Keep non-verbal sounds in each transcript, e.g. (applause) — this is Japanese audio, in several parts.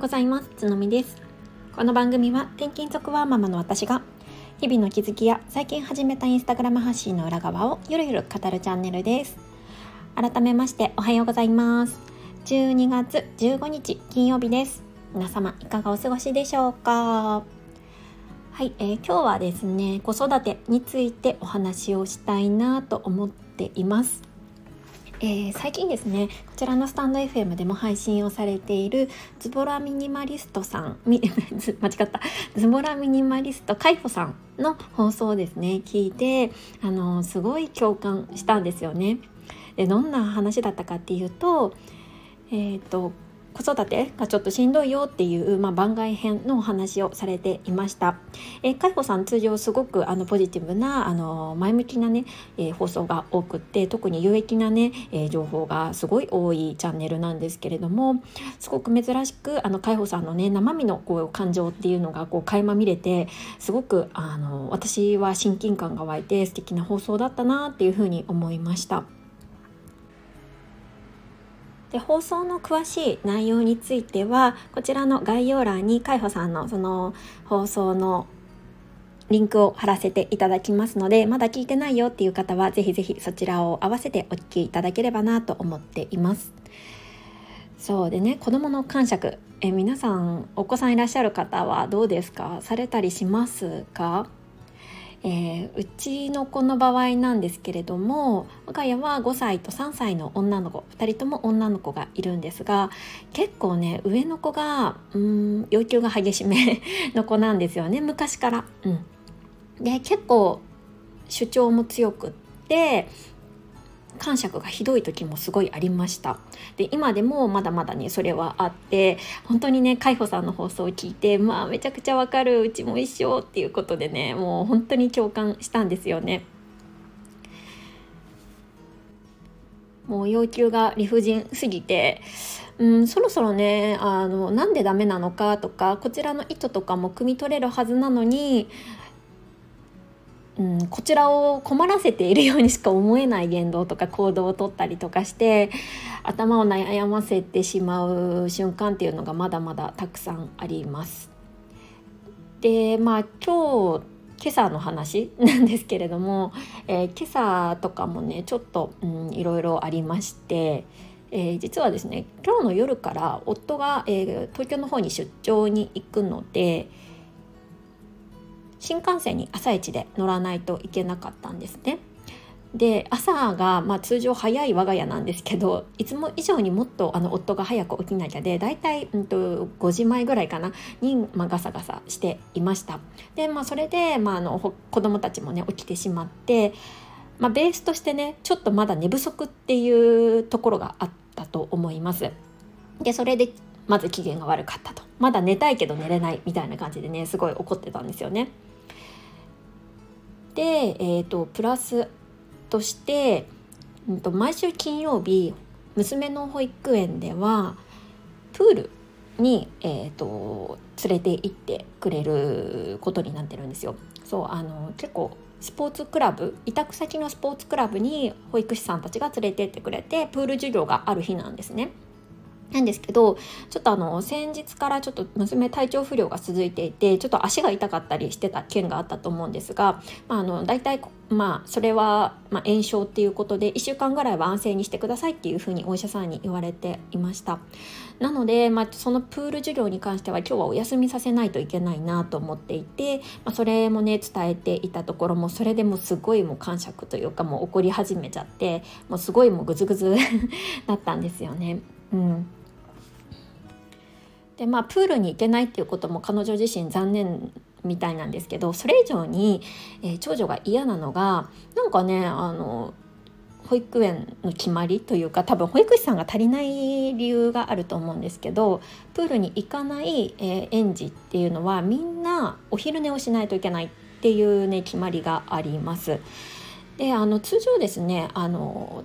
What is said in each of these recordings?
うございます。つのみです。この番組は転勤族ワーママの私が日々の気づきや最近始めたインスタグラム発信の裏側をゆるゆる語るチャンネルです。改めましておはようございます。12月15日金曜日です。皆様いかがお過ごしでしょうか？はい、えー、今日はですね子育てについてお話をしたいなと思っています。えー、最近ですねこちらのスタンド FM でも配信をされているズボラミニマリストさん (laughs) 間違ったズボラミニマリストカイさんの放送をですね聞いてあのすごい共感したんですよね。でどんな話だったかっていうと,、えーと子育てがちょっとしんどいよっていう、まあ、番外編のお話をされていました。えー、かいほさん通常すごくあのポジティブなあの前向きなね、えー、放送が多くって特に有益なね、えー、情報がすごい多いチャンネルなんですけれどもすごく珍しくあのかいほさんのね生身のこう感情っていうのがこう垣間見れてすごくあの私は親近感が湧いて素敵な放送だったなっていうふうに思いました。で放送の詳しい内容についてはこちらの概要欄に海保さんのその放送のリンクを貼らせていただきますのでまだ聞いてないよっていう方はぜひぜひそちらを合わせてお聞きいただければなと思っています。そうでね子どもの感触。え皆さんお子さんいらっしゃる方はどうですか？されたりしますか？えー、うちの子の場合なんですけれども我が家は5歳と3歳の女の子2人とも女の子がいるんですが結構ね上の子がうん要求が激しめの子なんですよね昔から。うん、で結構主張も強くって感触がひどい時もすごいありました。で今でもまだまだねそれはあって本当にね海保さんの放送を聞いてまあめちゃくちゃわかるうちも一緒っていうことでねもう本当に共感したんですよね。もう要求が理不尽すぎてうん、そろそろねあのなんでダメなのかとかこちらの意図とかも汲み取れるはずなのにうん、こちらを困らせているようにしか思えない言動とか行動をとったりとかして頭を悩ませてしまう瞬間っていうのがまだまだたくさんあります。でまあ今日今朝の話なんですけれども、えー、今朝とかもねちょっと、うん、いろいろありまして、えー、実はですね今日の夜から夫が、えー、東京の方に出張に行くので、新幹線に朝一で乗らないといけなかったんですね。で朝が、まあ、通常早い我が家なんですけどいつも以上にもっとあの夫が早く起きなきゃでだいたい、うんと、5時前ぐらいかなに、まあ、ガサガサしていました。で、まあ、それで、まあ、あの子供たちもね起きてしまって、まあ、ベースとしてねちょっとまだ寝不足っていうところがあったと思います。でそれでまず機嫌が悪かったと。まだ寝たいけど寝れないみたいな感じでねすごい怒ってたんですよね。で、えーと、プラスとして、うんと、毎週金曜日娘の保育園ではプールに、えーと、連れて行ってくれることになってるんですよ。そうあの結構スポーツクラブ委託先のスポーツクラブに保育士さんたちが連れてってくれてプール授業がある日なんですね。なんですけどちょっとあの先日からちょっと娘体調不良が続いていてちょっと足が痛かったりしてた件があったと思うんですが、まあ、あの大体まあそれは、まあ、炎症っていうことで1週間ぐらいは安静にしてくださいっていうふうにお医者さんに言われていましたなので、まあ、そのプール授業に関しては今日はお休みさせないといけないなと思っていて、まあ、それもね伝えていたところもそれでもすごいもう感触というかもう怒り始めちゃってもうすごいもうグズグズだったんですよね。うんでまあプールに行けないっていうことも彼女自身残念みたいなんですけどそれ以上に、えー、長女が嫌なのがなんかねあの保育園の決まりというか多分保育士さんが足りない理由があると思うんですけどプールに行かない、えー、園児っていうのはみんなお昼寝をしないといけないっていうね決まりがあります。であの通常ですねあの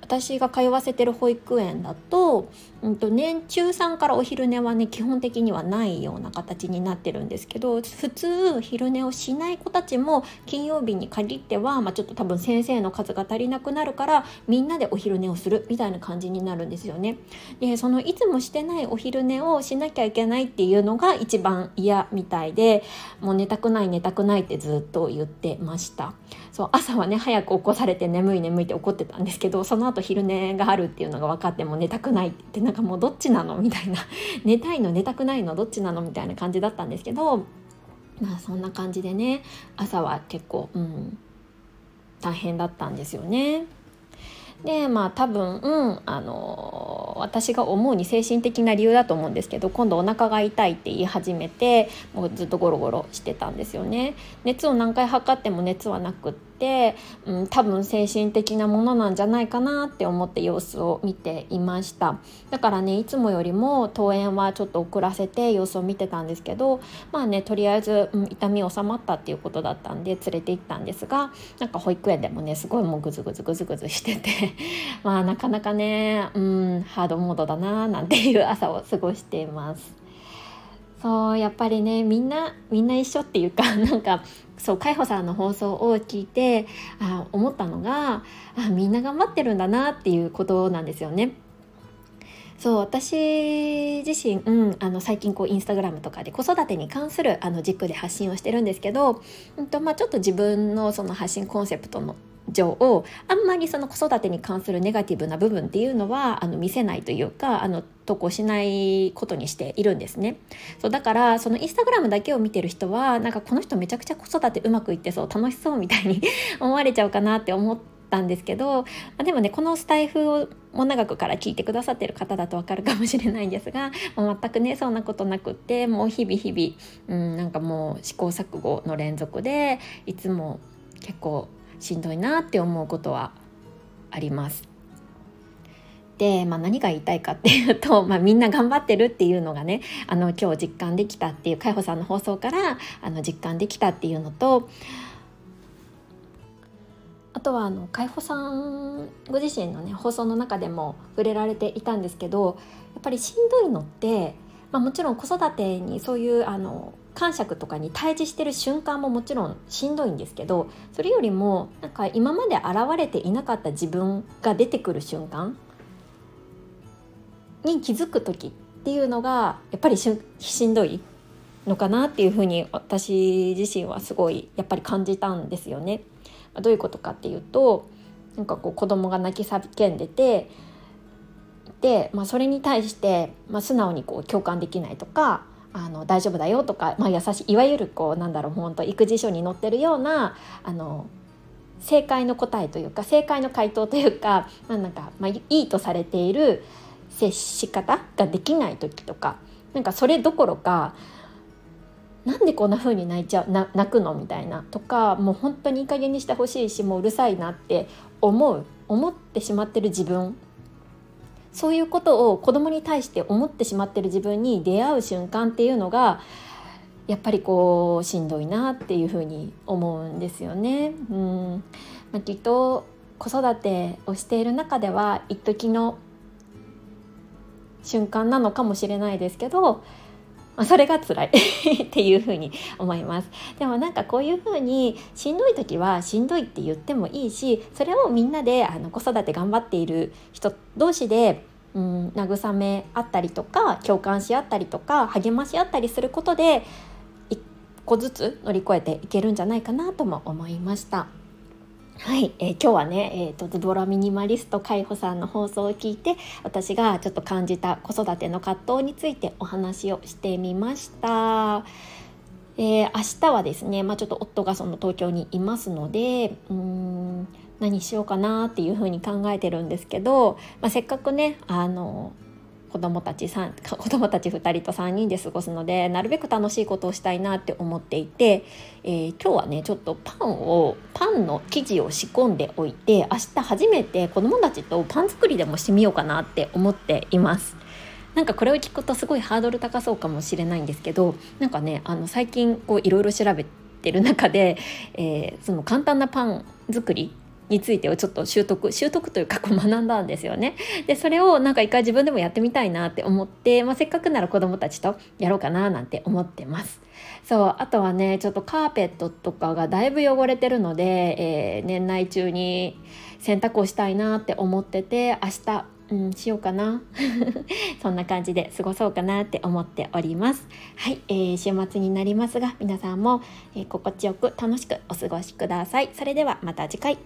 私が通わせてる保育園だと,、うんと、年中3からお昼寝はね基本的にはないような形になってるんですけど普通昼寝をしない子たちも金曜日に限っては、まあ、ちょっと多分先生の数が足りなくなるからみんなでお昼寝をするみたいな感じになるんですよね。でそのいつもしてないお昼寝をしなきゃいけないっていうのが一番嫌みたいでもう寝たくない寝たくないってずっと言ってました。そう朝はね早く起こされて眠い眠いって怒ってたんですけどその後昼寝があるっていうのが分かっても寝たくないってなんかもうどっちなの？みたいな (laughs) 寝たいの寝たくないのどっちなの？みたいな感じだったんですけどまあそんな感じでね朝は結構うん大変だったんですよね。でまあ多分、うん、あの私が思うに精神的な理由だと思うんですけど今度お腹が痛いって言い始めてもうずっとゴロゴロしてたんですよね。熱を何回測っても熱はなくって、うん、多分精神的なものなんじゃないかなって思って様子を見ていましただからねいつもよりも登園はちょっと遅らせて様子を見てたんですけどまあねとりあえず、うん、痛み収まったっていうことだったんで連れて行ったんですがなんか保育園でもねすごいもうグズグズグズグズしてて (laughs) まあなかなかね、うん、ハードモードだななんていう朝を過ごしています。そうやっぱりねみんなみんな一緒っていうか (laughs) なんかそう海保さんの放送を聞いてあ思ったのがあみんな頑張ってるんだなっていうことなんですよね。そう私自身、うん、あの最近こうインスタグラムとかで子育てに関するあの軸で発信をしてるんですけど、うんとまあ、ちょっと自分のその発信コンセプトの上あんまりその子育てに関するネガティブな部分っていうのはあの見せないというかあの投稿しないことにしているんですね。そうだからそのインスタグラムだけを見てる人はなんかこの人めちゃくちゃ子育てうまくいってそう楽しそうみたいに (laughs) 思われちゃうかなって思ったんですけどでもねこのスタイフをも長くから聞いてくださってる方だとわかるかもしれないんですがもう全くねそんなことなくってもう日々日々、うん、なんかもう試行錯誤の連続でいつも結構しんどいなって思うことはあります。で、まあ、何が言いたいかっていうと、(laughs) まあ、みんな頑張ってるっていうのがねあの今日実感できたっていう海保さんの放送からあの実感できたっていうのとあとはあの海保さんご自身のね放送の中でも触れられていたんですけどやっぱりしんどいのって、まあ、もちろん子育てにそういうあの感触とかに対峙してる瞬間ももちろんしんどいんですけどそれよりもなんか今まで現れていなかった自分が出てくる瞬間に気づく時っていうのがやっぱりしんどいのかなっていうふうに私自身はすごいやっぱり感じたんですよね。どういうことかっていうとなんかこう子供が泣き叫んでてで、まあ、それに対して、まあ、素直にこう共感できないとかあの大丈夫だよとか、まあ、優しいいわゆるこうなんだろう本当育児書に載ってるようなあの正解の答えというか正解の回答というか、なんか、まあ、いいとされている接し方ができない時とかなんかそれどころかなんでこんな風に泣いちゃう泣くのみたいなとかもう本当にいい加減にしてほしいしもううるさいなって思う思ってしまってる自分そういうことを子供に対して思ってしまってる自分に出会う瞬間っていうのがやっぱりこうしんどいなっていうふうに思うんですよね。うんま、きっと子育てをしている中では一時の瞬間なのかもしれないですけどまあ、それが辛い (laughs) っていうふに思いますでもなんかこういうふうにしんどい時はしんどいって言ってもいいしそれをみんなであの子育て頑張っている人同士でうん、慰め合ったりとか共感し合ったりとか励まし合ったりすることで一個ずつ乗り越えていけるんじゃないかなとも思いました。はい、えー、今日はね、えーと、ズボラミニマリスト海保さんの放送を聞いて私がちょっと感じた子育ての葛藤についてお話をしてみました。えー、明日はですね、まあ、ちょっと夫がその東京にいますのでうん何しようかなっていうふうに考えてるんですけど、まあ、せっかくねあの子供たち3子供たち2人と3人で過ごすのでなるべく楽しいことをしたいなって思っていて、えー、今日はねちょっとパンをパンの生地を仕込んでおいて明日初めて子供たちとパン作りでもしてみようかなって思っています。なんかこれを聞くとすごいハードル高そうかもしれないんですけどなんかねあの最近いろいろ調べてる中で、えー、その簡単なパン作りについてをちょっと習得習得というかこう学んだんですよね。でそれをなんか一回自分でもやってみたいなって思って、まあ、せっかくなら子どもたちとやろうかななんて思ってます。そうあとはねちょっとカーペットとかがだいぶ汚れてるので、えー、年内中に洗濯をしたいなって思ってて明日うん、しようかな (laughs) そんな感じで過ごそうかなって思っておりますはい、えー、週末になりますが皆さんも、えー、心地よく楽しくお過ごしくださいそれではまた次回